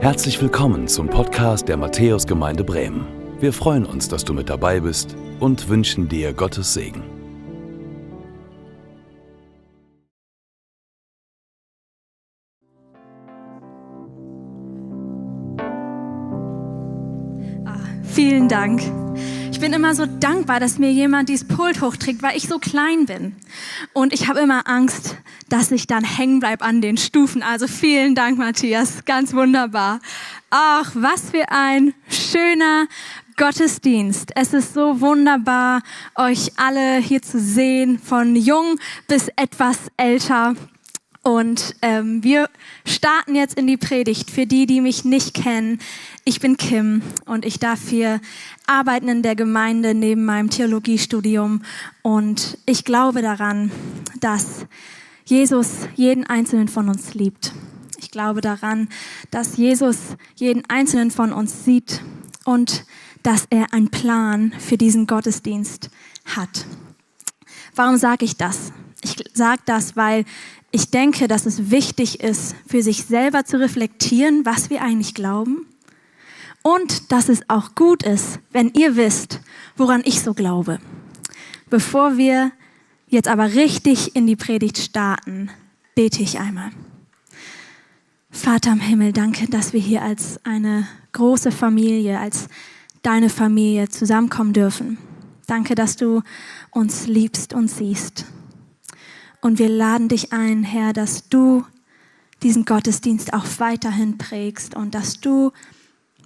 Herzlich willkommen zum Podcast der Matthäusgemeinde Bremen. Wir freuen uns, dass du mit dabei bist und wünschen dir Gottes Segen. Ah, vielen Dank. Ich bin immer so dankbar, dass mir jemand dieses Pult hochträgt, weil ich so klein bin. Und ich habe immer Angst, dass ich dann hängen bleib an den Stufen. Also vielen Dank, Matthias. Ganz wunderbar. Ach, was für ein schöner Gottesdienst. Es ist so wunderbar, euch alle hier zu sehen, von jung bis etwas älter. Und ähm, wir starten jetzt in die Predigt. Für die, die mich nicht kennen, ich bin Kim und ich darf hier arbeiten in der Gemeinde neben meinem Theologiestudium. Und ich glaube daran, dass Jesus jeden einzelnen von uns liebt. Ich glaube daran, dass Jesus jeden einzelnen von uns sieht und dass er einen Plan für diesen Gottesdienst hat. Warum sage ich das? Ich sage das, weil ich denke, dass es wichtig ist, für sich selber zu reflektieren, was wir eigentlich glauben. Und dass es auch gut ist, wenn ihr wisst, woran ich so glaube. Bevor wir jetzt aber richtig in die Predigt starten, bete ich einmal. Vater im Himmel, danke, dass wir hier als eine große Familie, als deine Familie zusammenkommen dürfen. Danke, dass du uns liebst und siehst. Und wir laden dich ein, Herr, dass du diesen Gottesdienst auch weiterhin prägst und dass du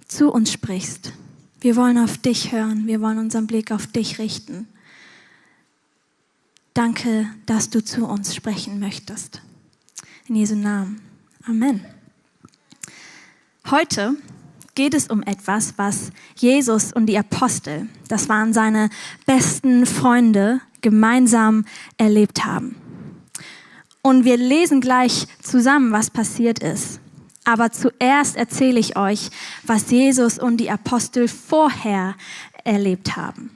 zu uns sprichst. Wir wollen auf dich hören, wir wollen unseren Blick auf dich richten. Danke, dass du zu uns sprechen möchtest. In Jesu Namen. Amen. Heute geht es um etwas, was Jesus und die Apostel, das waren seine besten Freunde, gemeinsam erlebt haben. Und wir lesen gleich zusammen, was passiert ist. Aber zuerst erzähle ich euch, was Jesus und die Apostel vorher erlebt haben.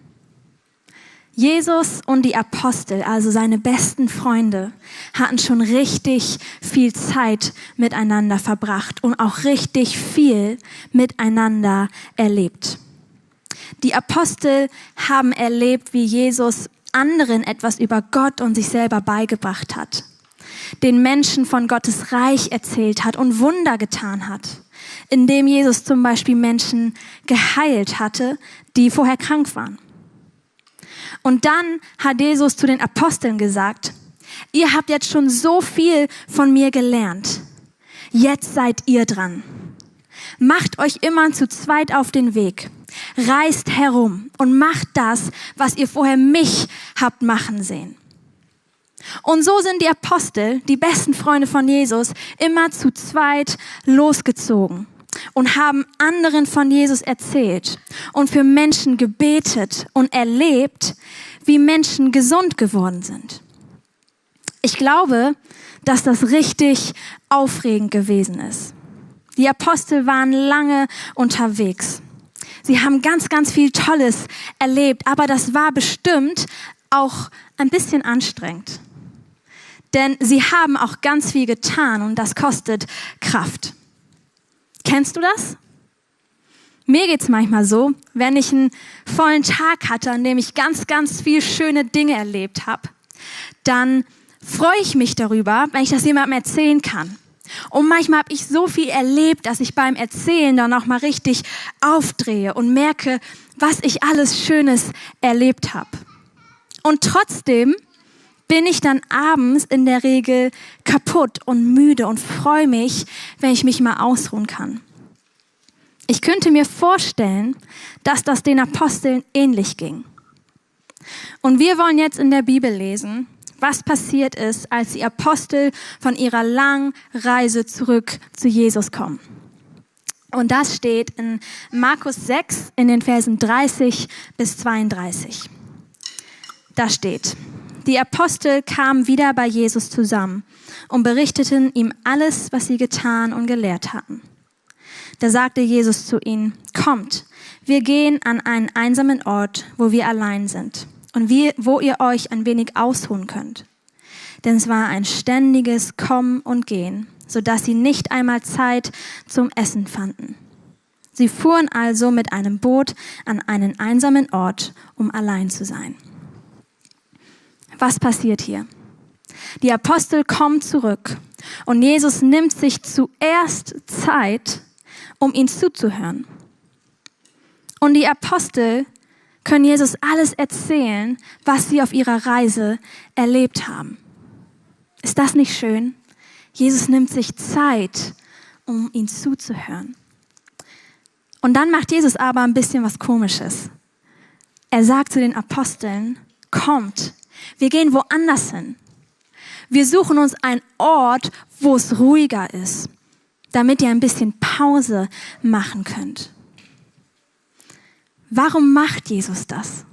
Jesus und die Apostel, also seine besten Freunde, hatten schon richtig viel Zeit miteinander verbracht und auch richtig viel miteinander erlebt. Die Apostel haben erlebt, wie Jesus anderen etwas über Gott und sich selber beigebracht hat den Menschen von Gottes Reich erzählt hat und Wunder getan hat, indem Jesus zum Beispiel Menschen geheilt hatte, die vorher krank waren. Und dann hat Jesus zu den Aposteln gesagt, ihr habt jetzt schon so viel von mir gelernt. Jetzt seid ihr dran. Macht euch immer zu zweit auf den Weg. Reist herum und macht das, was ihr vorher mich habt machen sehen. Und so sind die Apostel, die besten Freunde von Jesus, immer zu zweit losgezogen und haben anderen von Jesus erzählt und für Menschen gebetet und erlebt, wie Menschen gesund geworden sind. Ich glaube, dass das richtig aufregend gewesen ist. Die Apostel waren lange unterwegs. Sie haben ganz, ganz viel Tolles erlebt, aber das war bestimmt auch ein bisschen anstrengend. Denn sie haben auch ganz viel getan und das kostet Kraft. Kennst du das? Mir geht's manchmal so, wenn ich einen vollen Tag hatte, an dem ich ganz, ganz viel schöne Dinge erlebt habe, dann freue ich mich darüber, wenn ich das jemandem erzählen kann. Und manchmal habe ich so viel erlebt, dass ich beim Erzählen dann auch mal richtig aufdrehe und merke, was ich alles Schönes erlebt habe. Und trotzdem bin ich dann abends in der Regel kaputt und müde und freue mich, wenn ich mich mal ausruhen kann. Ich könnte mir vorstellen, dass das den Aposteln ähnlich ging. Und wir wollen jetzt in der Bibel lesen, was passiert ist, als die Apostel von ihrer langen Reise zurück zu Jesus kommen. Und das steht in Markus 6 in den Versen 30 bis 32. Da steht, die Apostel kamen wieder bei Jesus zusammen und berichteten ihm alles, was sie getan und gelehrt hatten. Da sagte Jesus zu ihnen, kommt, wir gehen an einen einsamen Ort, wo wir allein sind und wir, wo ihr euch ein wenig ausruhen könnt. Denn es war ein ständiges Kommen und Gehen sodass sie nicht einmal Zeit zum Essen fanden. Sie fuhren also mit einem Boot an einen einsamen Ort, um allein zu sein. Was passiert hier? Die Apostel kommen zurück und Jesus nimmt sich zuerst Zeit, um ihnen zuzuhören. Und die Apostel können Jesus alles erzählen, was sie auf ihrer Reise erlebt haben. Ist das nicht schön? Jesus nimmt sich Zeit, um ihnen zuzuhören. Und dann macht Jesus aber ein bisschen was Komisches. Er sagt zu den Aposteln, kommt, wir gehen woanders hin. Wir suchen uns einen Ort, wo es ruhiger ist, damit ihr ein bisschen Pause machen könnt. Warum macht Jesus das?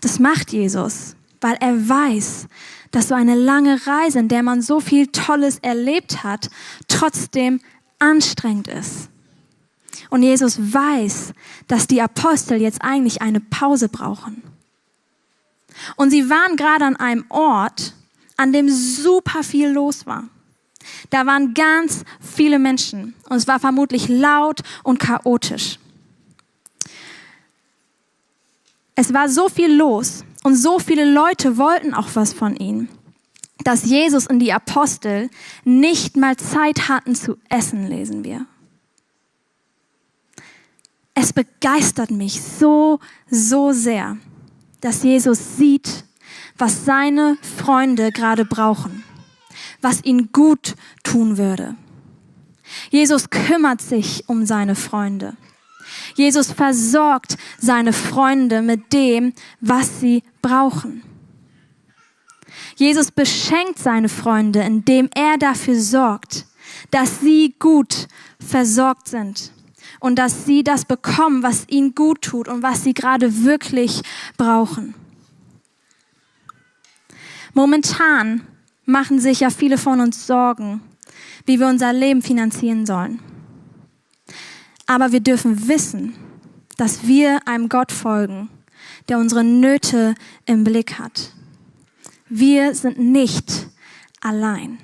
Das macht Jesus, weil er weiß, dass so eine lange Reise, in der man so viel Tolles erlebt hat, trotzdem anstrengend ist. Und Jesus weiß, dass die Apostel jetzt eigentlich eine Pause brauchen. Und sie waren gerade an einem Ort, an dem super viel los war. Da waren ganz viele Menschen und es war vermutlich laut und chaotisch. Es war so viel los und so viele Leute wollten auch was von ihnen, dass Jesus und die Apostel nicht mal Zeit hatten zu essen, lesen wir. Es begeistert mich so, so sehr, dass Jesus sieht, was seine Freunde gerade brauchen, was ihnen gut tun würde. Jesus kümmert sich um seine Freunde. Jesus versorgt seine Freunde mit dem, was sie brauchen. Jesus beschenkt seine Freunde, indem er dafür sorgt, dass sie gut versorgt sind und dass sie das bekommen, was ihnen gut tut und was sie gerade wirklich brauchen. Momentan machen sich ja viele von uns Sorgen, wie wir unser Leben finanzieren sollen. Aber wir dürfen wissen, dass wir einem Gott folgen, der unsere Nöte im Blick hat. Wir sind nicht allein.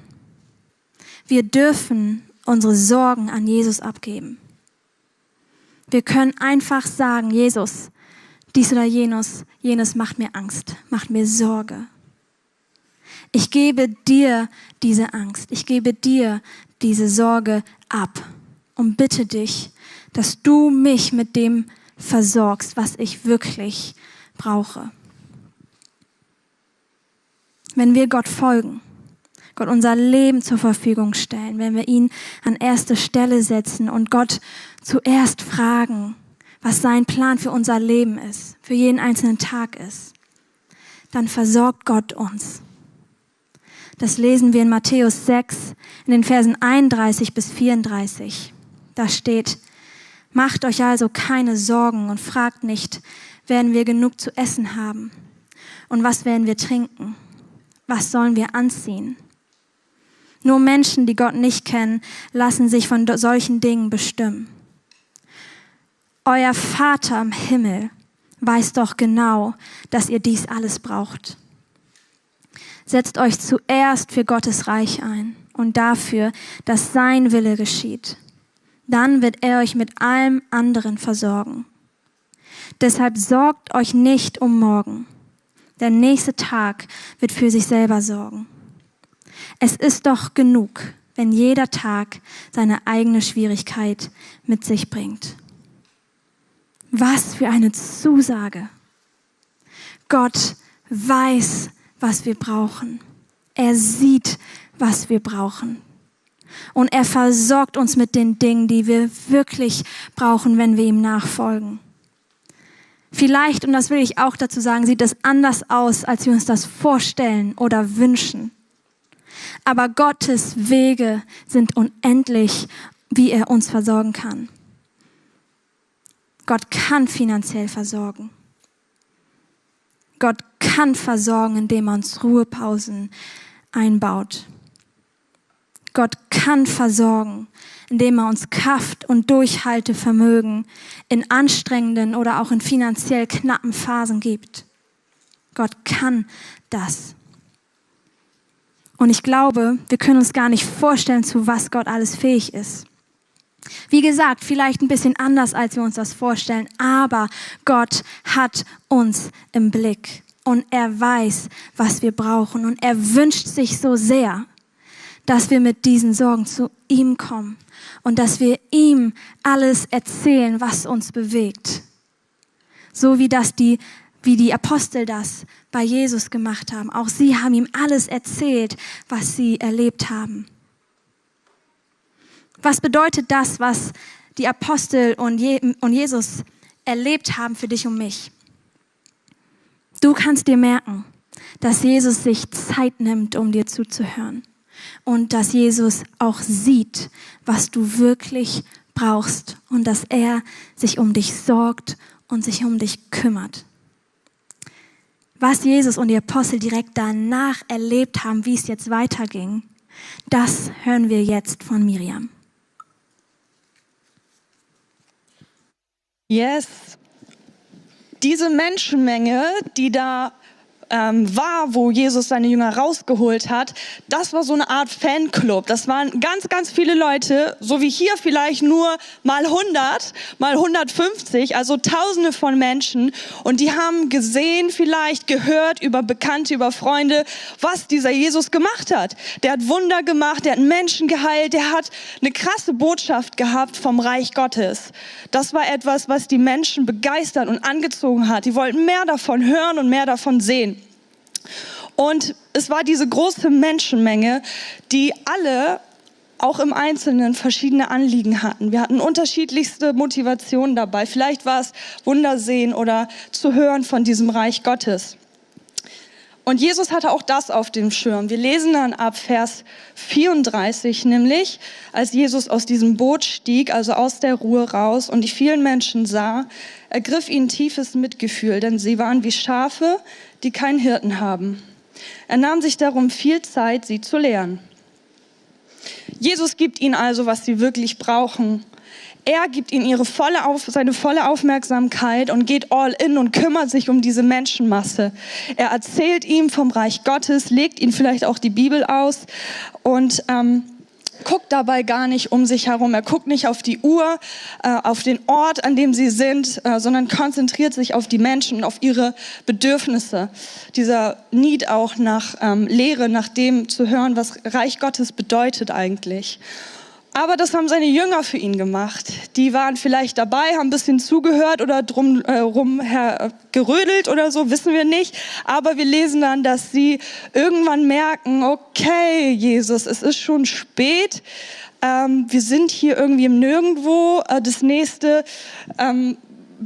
Wir dürfen unsere Sorgen an Jesus abgeben. Wir können einfach sagen, Jesus, dies oder jenes, jenes macht mir Angst, macht mir Sorge. Ich gebe dir diese Angst, ich gebe dir diese Sorge ab und bitte dich, dass du mich mit dem versorgst, was ich wirklich brauche. Wenn wir Gott folgen, Gott unser Leben zur Verfügung stellen, wenn wir ihn an erste Stelle setzen und Gott zuerst fragen, was sein Plan für unser Leben ist, für jeden einzelnen Tag ist, dann versorgt Gott uns. Das lesen wir in Matthäus 6 in den Versen 31 bis 34. Da steht, macht euch also keine Sorgen und fragt nicht, werden wir genug zu essen haben? Und was werden wir trinken? Was sollen wir anziehen? Nur Menschen, die Gott nicht kennen, lassen sich von solchen Dingen bestimmen. Euer Vater im Himmel weiß doch genau, dass ihr dies alles braucht. Setzt euch zuerst für Gottes Reich ein und dafür, dass sein Wille geschieht. Dann wird er euch mit allem anderen versorgen. Deshalb sorgt euch nicht um morgen. Der nächste Tag wird für sich selber sorgen. Es ist doch genug, wenn jeder Tag seine eigene Schwierigkeit mit sich bringt. Was für eine Zusage. Gott weiß, was wir brauchen. Er sieht, was wir brauchen. Und er versorgt uns mit den Dingen, die wir wirklich brauchen, wenn wir ihm nachfolgen. Vielleicht, und das will ich auch dazu sagen, sieht es anders aus, als wir uns das vorstellen oder wünschen. Aber Gottes Wege sind unendlich, wie er uns versorgen kann. Gott kann finanziell versorgen. Gott kann versorgen, indem er uns Ruhepausen einbaut. Gott kann versorgen, indem er uns Kraft und Durchhaltevermögen in anstrengenden oder auch in finanziell knappen Phasen gibt. Gott kann das. Und ich glaube, wir können uns gar nicht vorstellen, zu was Gott alles fähig ist. Wie gesagt, vielleicht ein bisschen anders, als wir uns das vorstellen, aber Gott hat uns im Blick und er weiß, was wir brauchen und er wünscht sich so sehr, dass wir mit diesen Sorgen zu ihm kommen und dass wir ihm alles erzählen, was uns bewegt. So wie das die, wie die Apostel das bei Jesus gemacht haben. Auch sie haben ihm alles erzählt, was sie erlebt haben. Was bedeutet das, was die Apostel und, Jesus erlebt haben für dich und mich? Du kannst dir merken, dass Jesus sich Zeit nimmt, um dir zuzuhören. Und dass Jesus auch sieht, was du wirklich brauchst. Und dass er sich um dich sorgt und sich um dich kümmert. Was Jesus und die Apostel direkt danach erlebt haben, wie es jetzt weiterging, das hören wir jetzt von Miriam. Yes. Diese Menschenmenge, die da ähm, war, wo Jesus seine Jünger rausgeholt hat, das war so eine Art Fanclub. Das waren ganz, ganz viele Leute, so wie hier vielleicht nur mal 100, mal 150, also Tausende von Menschen. Und die haben gesehen, vielleicht gehört über Bekannte, über Freunde, was dieser Jesus gemacht hat. Der hat Wunder gemacht, der hat Menschen geheilt, der hat eine krasse Botschaft gehabt vom Reich Gottes. Das war etwas, was die Menschen begeistert und angezogen hat. Die wollten mehr davon hören und mehr davon sehen. Und es war diese große Menschenmenge, die alle auch im Einzelnen verschiedene Anliegen hatten. Wir hatten unterschiedlichste Motivationen dabei. Vielleicht war es Wundersehen oder zu hören von diesem Reich Gottes. Und Jesus hatte auch das auf dem Schirm. Wir lesen dann ab Vers 34, nämlich als Jesus aus diesem Boot stieg, also aus der Ruhe raus und die vielen Menschen sah, ergriff ihn tiefes Mitgefühl, denn sie waren wie Schafe, die keinen Hirten haben. Er nahm sich darum viel Zeit, sie zu lehren. Jesus gibt ihnen also, was sie wirklich brauchen. Er gibt ihnen ihre volle auf, seine volle Aufmerksamkeit und geht all in und kümmert sich um diese Menschenmasse. Er erzählt ihm vom Reich Gottes, legt ihnen vielleicht auch die Bibel aus und ähm, guckt dabei gar nicht um sich herum. Er guckt nicht auf die Uhr, äh, auf den Ort, an dem sie sind, äh, sondern konzentriert sich auf die Menschen auf ihre Bedürfnisse. Dieser Need auch nach ähm, Lehre, nach dem zu hören, was Reich Gottes bedeutet eigentlich. Aber das haben seine Jünger für ihn gemacht. Die waren vielleicht dabei, haben ein bisschen zugehört oder drum äh, rum gerödelt oder so, wissen wir nicht. Aber wir lesen dann, dass sie irgendwann merken, okay, Jesus, es ist schon spät. Ähm, wir sind hier irgendwie im Nirgendwo. Äh, das nächste ähm,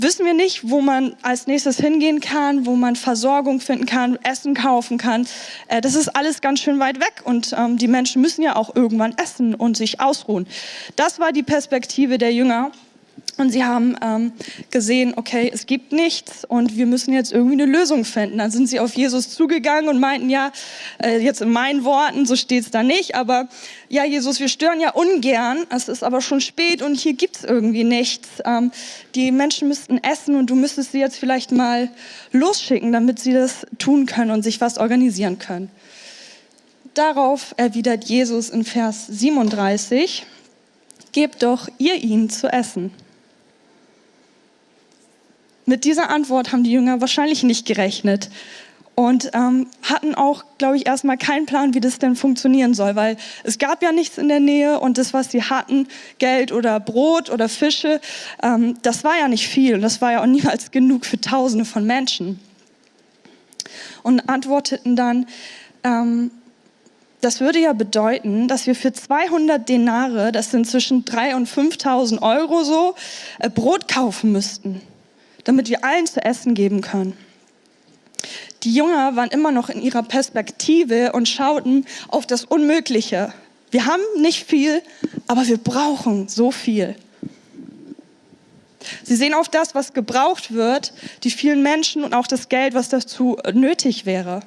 wissen wir nicht, wo man als nächstes hingehen kann, wo man Versorgung finden kann, Essen kaufen kann. Äh, das ist alles ganz schön weit weg und ähm, die Menschen müssen ja auch irgendwann essen und sich ausruhen. Das war die Perspektive der Jünger. Und sie haben ähm, gesehen, okay, es gibt nichts und wir müssen jetzt irgendwie eine Lösung finden. Dann sind sie auf Jesus zugegangen und meinten, ja, äh, jetzt in meinen Worten, so steht es da nicht, aber ja, Jesus, wir stören ja ungern, es ist aber schon spät und hier gibt es irgendwie nichts. Ähm, die Menschen müssten essen und du müsstest sie jetzt vielleicht mal losschicken, damit sie das tun können und sich was organisieren können. Darauf erwidert Jesus in Vers 37, gebt doch ihr ihnen zu essen. Mit dieser Antwort haben die Jünger wahrscheinlich nicht gerechnet und ähm, hatten auch, glaube ich, erstmal keinen Plan, wie das denn funktionieren soll, weil es gab ja nichts in der Nähe und das, was sie hatten, Geld oder Brot oder Fische, ähm, das war ja nicht viel und das war ja auch niemals genug für Tausende von Menschen. Und antworteten dann, ähm, das würde ja bedeuten, dass wir für 200 Denare, das sind zwischen 3.000 und 5.000 Euro so, äh, Brot kaufen müssten damit wir allen zu essen geben können. Die Jünger waren immer noch in ihrer Perspektive und schauten auf das Unmögliche. Wir haben nicht viel, aber wir brauchen so viel. Sie sehen auf das, was gebraucht wird, die vielen Menschen und auch das Geld, was dazu nötig wäre.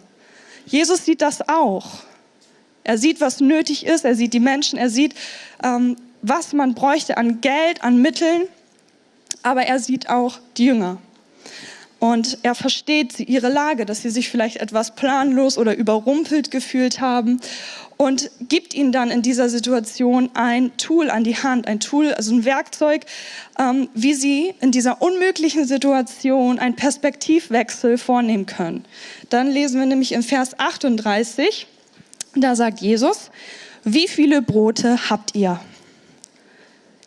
Jesus sieht das auch. Er sieht, was nötig ist, er sieht die Menschen, er sieht, ähm, was man bräuchte an Geld, an Mitteln aber er sieht auch die Jünger. Und er versteht ihre Lage, dass sie sich vielleicht etwas planlos oder überrumpelt gefühlt haben und gibt ihnen dann in dieser Situation ein Tool an die Hand, ein Tool, also ein Werkzeug, ähm, wie sie in dieser unmöglichen Situation einen Perspektivwechsel vornehmen können. Dann lesen wir nämlich im Vers 38, da sagt Jesus, wie viele Brote habt ihr?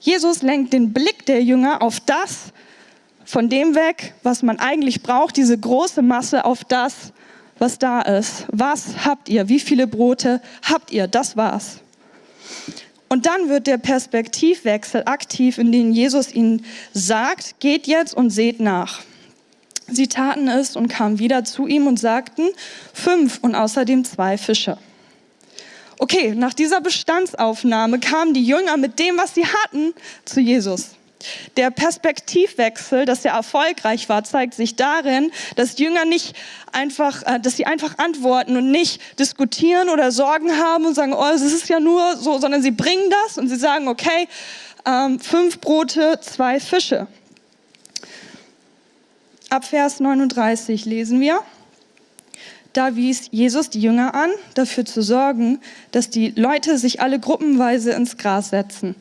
Jesus lenkt den Blick der Jünger auf das, von dem weg, was man eigentlich braucht, diese große Masse auf das, was da ist. Was habt ihr? Wie viele Brote habt ihr? Das war's. Und dann wird der Perspektivwechsel aktiv, in dem Jesus ihnen sagt, geht jetzt und seht nach. Sie taten es und kamen wieder zu ihm und sagten, fünf und außerdem zwei Fische. Okay, nach dieser Bestandsaufnahme kamen die Jünger mit dem, was sie hatten, zu Jesus. Der Perspektivwechsel, dass er erfolgreich war, zeigt sich darin, dass Jünger nicht einfach, äh, dass sie einfach antworten und nicht diskutieren oder Sorgen haben und sagen, oh, es ist ja nur so, sondern sie bringen das und sie sagen, okay, ähm, fünf Brote, zwei Fische. Ab Vers 39 lesen wir. Da wies Jesus die Jünger an, dafür zu sorgen, dass die Leute sich alle gruppenweise ins Gras setzen.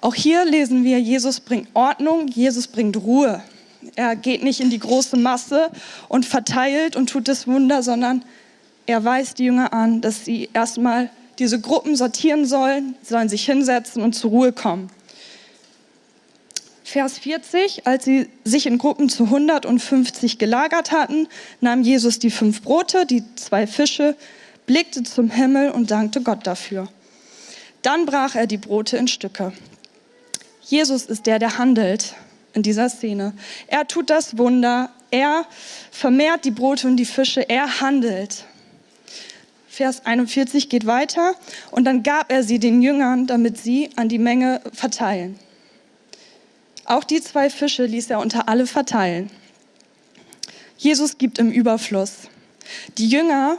Auch hier lesen wir, Jesus bringt Ordnung, Jesus bringt Ruhe. Er geht nicht in die große Masse und verteilt und tut das Wunder, sondern er weist die Jünger an, dass sie erstmal diese Gruppen sortieren sollen, sollen sich hinsetzen und zur Ruhe kommen. Vers 40, als sie sich in Gruppen zu 150 gelagert hatten, nahm Jesus die fünf Brote, die zwei Fische, blickte zum Himmel und dankte Gott dafür. Dann brach er die Brote in Stücke Jesus ist der, der handelt in dieser Szene. Er tut das Wunder, er vermehrt die Brote und die Fische, er handelt. Vers 41 geht weiter und dann gab er sie den Jüngern, damit sie an die Menge verteilen. Auch die zwei Fische ließ er unter alle verteilen. Jesus gibt im Überfluss. Die Jünger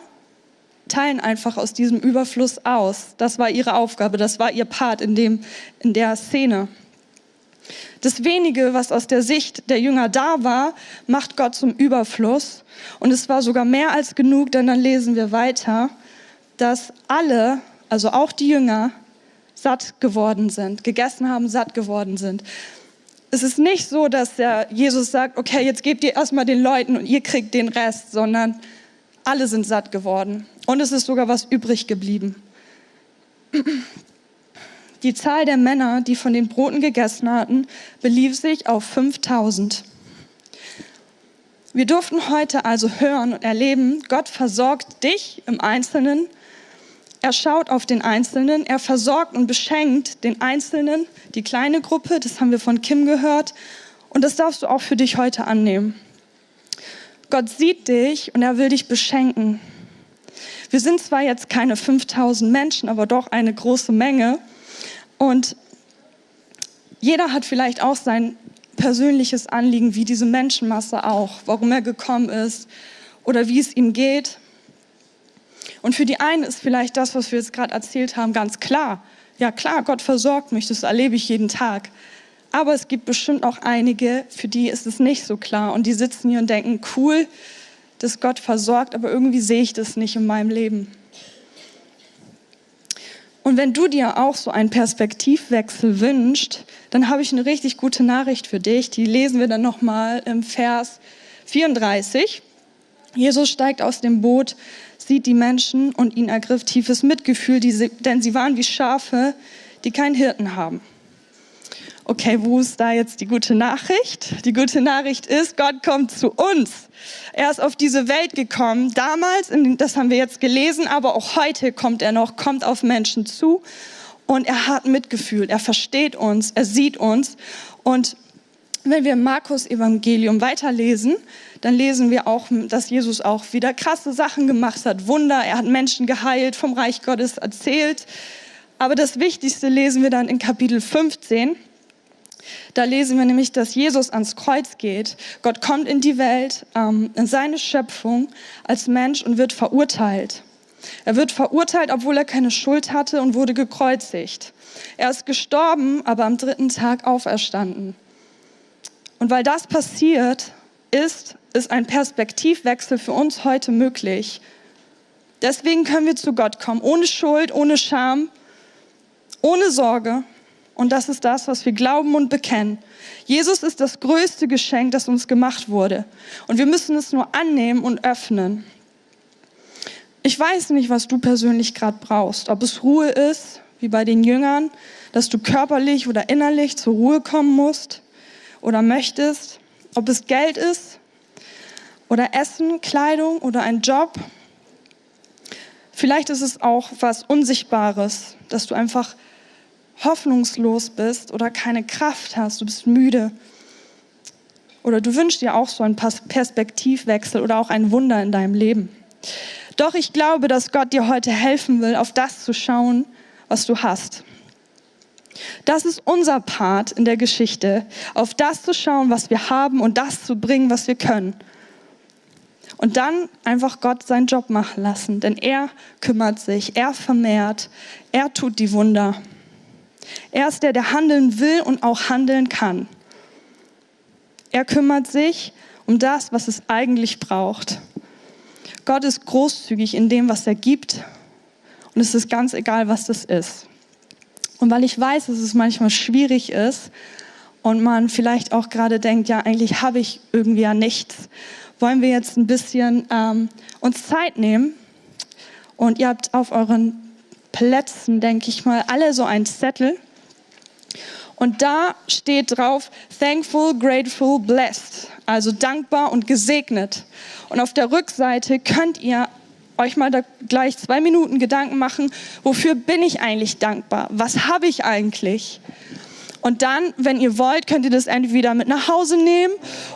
teilen einfach aus diesem Überfluss aus. Das war ihre Aufgabe, das war ihr Part in, dem, in der Szene. Das wenige, was aus der Sicht der Jünger da war, macht Gott zum Überfluss. Und es war sogar mehr als genug, denn dann lesen wir weiter, dass alle, also auch die Jünger, satt geworden sind, gegessen haben, satt geworden sind. Es ist nicht so, dass der Jesus sagt, okay, jetzt gebt ihr erstmal den Leuten und ihr kriegt den Rest, sondern alle sind satt geworden. Und es ist sogar was übrig geblieben. Die Zahl der Männer, die von den Broten gegessen hatten, belief sich auf 5000. Wir durften heute also hören und erleben, Gott versorgt dich im Einzelnen. Er schaut auf den Einzelnen, er versorgt und beschenkt den Einzelnen, die kleine Gruppe, das haben wir von Kim gehört. Und das darfst du auch für dich heute annehmen. Gott sieht dich und er will dich beschenken. Wir sind zwar jetzt keine 5000 Menschen, aber doch eine große Menge. Und jeder hat vielleicht auch sein persönliches Anliegen, wie diese Menschenmasse auch, warum er gekommen ist oder wie es ihm geht. Und für die einen ist vielleicht das, was wir jetzt gerade erzählt haben, ganz klar. Ja klar, Gott versorgt mich, das erlebe ich jeden Tag. Aber es gibt bestimmt auch einige, für die ist es nicht so klar. Und die sitzen hier und denken, cool, dass Gott versorgt, aber irgendwie sehe ich das nicht in meinem Leben. Und wenn du dir auch so einen Perspektivwechsel wünschst, dann habe ich eine richtig gute Nachricht für dich. Die lesen wir dann nochmal im Vers 34. Jesus steigt aus dem Boot, sieht die Menschen und ihn ergriff tiefes Mitgefühl, denn sie waren wie Schafe, die keinen Hirten haben. Okay, wo ist da jetzt die gute Nachricht? Die gute Nachricht ist, Gott kommt zu uns. Er ist auf diese Welt gekommen. Damals, das haben wir jetzt gelesen, aber auch heute kommt er noch, kommt auf Menschen zu. Und er hat Mitgefühl. Er versteht uns. Er sieht uns. Und wenn wir Markus Evangelium weiterlesen, dann lesen wir auch, dass Jesus auch wieder krasse Sachen gemacht hat, Wunder. Er hat Menschen geheilt, vom Reich Gottes erzählt. Aber das Wichtigste lesen wir dann in Kapitel 15. Da lesen wir nämlich, dass Jesus ans Kreuz geht. Gott kommt in die Welt, ähm, in seine Schöpfung als Mensch und wird verurteilt. Er wird verurteilt, obwohl er keine Schuld hatte und wurde gekreuzigt. Er ist gestorben, aber am dritten Tag auferstanden. Und weil das passiert, ist, ist ein Perspektivwechsel für uns heute möglich. Deswegen können wir zu Gott kommen, ohne Schuld, ohne Scham, ohne Sorge. Und das ist das, was wir glauben und bekennen. Jesus ist das größte Geschenk, das uns gemacht wurde. Und wir müssen es nur annehmen und öffnen. Ich weiß nicht, was du persönlich gerade brauchst. Ob es Ruhe ist, wie bei den Jüngern, dass du körperlich oder innerlich zur Ruhe kommen musst oder möchtest. Ob es Geld ist oder Essen, Kleidung oder ein Job. Vielleicht ist es auch was Unsichtbares, dass du einfach hoffnungslos bist oder keine Kraft hast, du bist müde. Oder du wünschst dir auch so einen Perspektivwechsel oder auch ein Wunder in deinem Leben. Doch ich glaube, dass Gott dir heute helfen will, auf das zu schauen, was du hast. Das ist unser Part in der Geschichte, auf das zu schauen, was wir haben und das zu bringen, was wir können. Und dann einfach Gott seinen Job machen lassen, denn er kümmert sich, er vermehrt, er tut die Wunder. Er ist der, der handeln will und auch handeln kann. Er kümmert sich um das, was es eigentlich braucht. Gott ist großzügig in dem, was er gibt. Und es ist ganz egal, was das ist. Und weil ich weiß, dass es manchmal schwierig ist und man vielleicht auch gerade denkt, ja, eigentlich habe ich irgendwie ja nichts, wollen wir jetzt ein bisschen ähm, uns Zeit nehmen. Und ihr habt auf euren Plätzen, denke ich mal, alle so einen Zettel. Und da steht drauf, thankful, grateful, blessed. Also dankbar und gesegnet. Und auf der Rückseite könnt ihr euch mal da gleich zwei Minuten Gedanken machen, wofür bin ich eigentlich dankbar? Was habe ich eigentlich? Und dann, wenn ihr wollt, könnt ihr das entweder mit nach Hause nehmen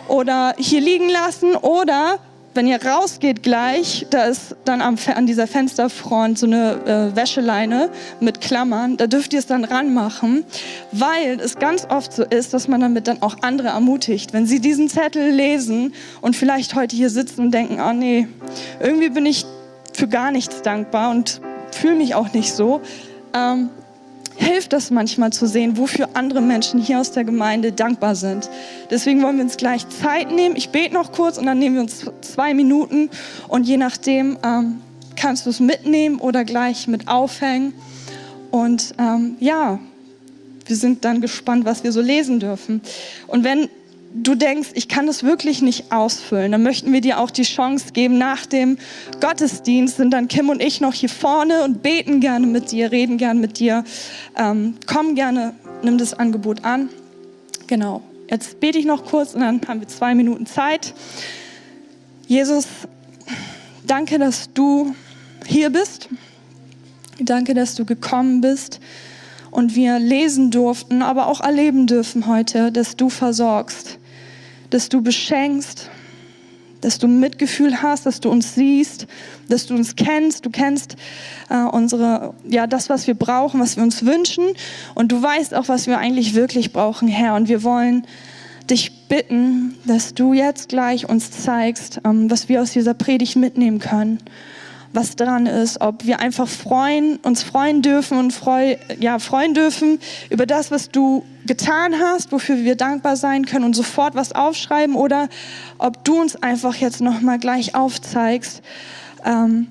oder hier liegen lassen oder wenn ihr rausgeht gleich, da ist dann am, an dieser Fensterfront so eine äh, Wäscheleine mit Klammern, da dürft ihr es dann ranmachen, weil es ganz oft so ist, dass man damit dann auch andere ermutigt. Wenn sie diesen Zettel lesen und vielleicht heute hier sitzen und denken, oh nee, irgendwie bin ich für gar nichts dankbar und fühle mich auch nicht so, ähm, hilft das manchmal zu sehen, wofür andere Menschen hier aus der Gemeinde dankbar sind. Deswegen wollen wir uns gleich Zeit nehmen. Ich bete noch kurz und dann nehmen wir uns zwei Minuten und je nachdem ähm, kannst du es mitnehmen oder gleich mit aufhängen. Und ähm, ja, wir sind dann gespannt, was wir so lesen dürfen. Und wenn du denkst, ich kann das wirklich nicht ausfüllen, dann möchten wir dir auch die Chance geben, nach dem Gottesdienst sind dann Kim und ich noch hier vorne und beten gerne mit dir, reden gerne mit dir. Ähm, komm gerne, nimm das Angebot an. Genau, jetzt bete ich noch kurz und dann haben wir zwei Minuten Zeit. Jesus, danke, dass du hier bist. Danke, dass du gekommen bist und wir lesen durften, aber auch erleben dürfen heute, dass du versorgst, dass du beschenkst, dass du Mitgefühl hast, dass du uns siehst, dass du uns kennst. Du kennst äh, unsere, ja, das, was wir brauchen, was wir uns wünschen. Und du weißt auch, was wir eigentlich wirklich brauchen, Herr. Und wir wollen dich bitten, dass du jetzt gleich uns zeigst, ähm, was wir aus dieser Predigt mitnehmen können was dran ist, ob wir einfach freuen, uns freuen dürfen und freu, ja, freuen dürfen über das, was du getan hast, wofür wir dankbar sein können und sofort was aufschreiben oder ob du uns einfach jetzt nochmal gleich aufzeigst ähm,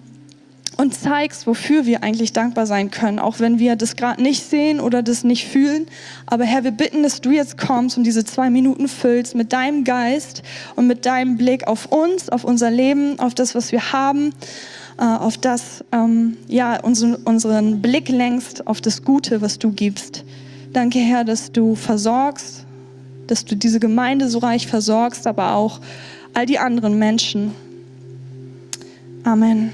und zeigst, wofür wir eigentlich dankbar sein können, auch wenn wir das gerade nicht sehen oder das nicht fühlen. Aber Herr, wir bitten, dass du jetzt kommst und diese zwei Minuten füllst mit deinem Geist und mit deinem Blick auf uns, auf unser Leben, auf das, was wir haben auf das, ähm, ja, unseren, unseren Blick lenkst auf das Gute, was du gibst. Danke, Herr, dass du versorgst, dass du diese Gemeinde so reich versorgst, aber auch all die anderen Menschen. Amen.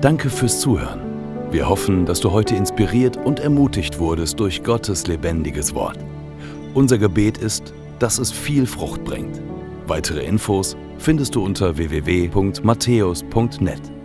Danke fürs Zuhören. Wir hoffen, dass du heute inspiriert und ermutigt wurdest durch Gottes lebendiges Wort. Unser Gebet ist, dass es viel Frucht bringt. Weitere Infos findest du unter www.matthäus.net.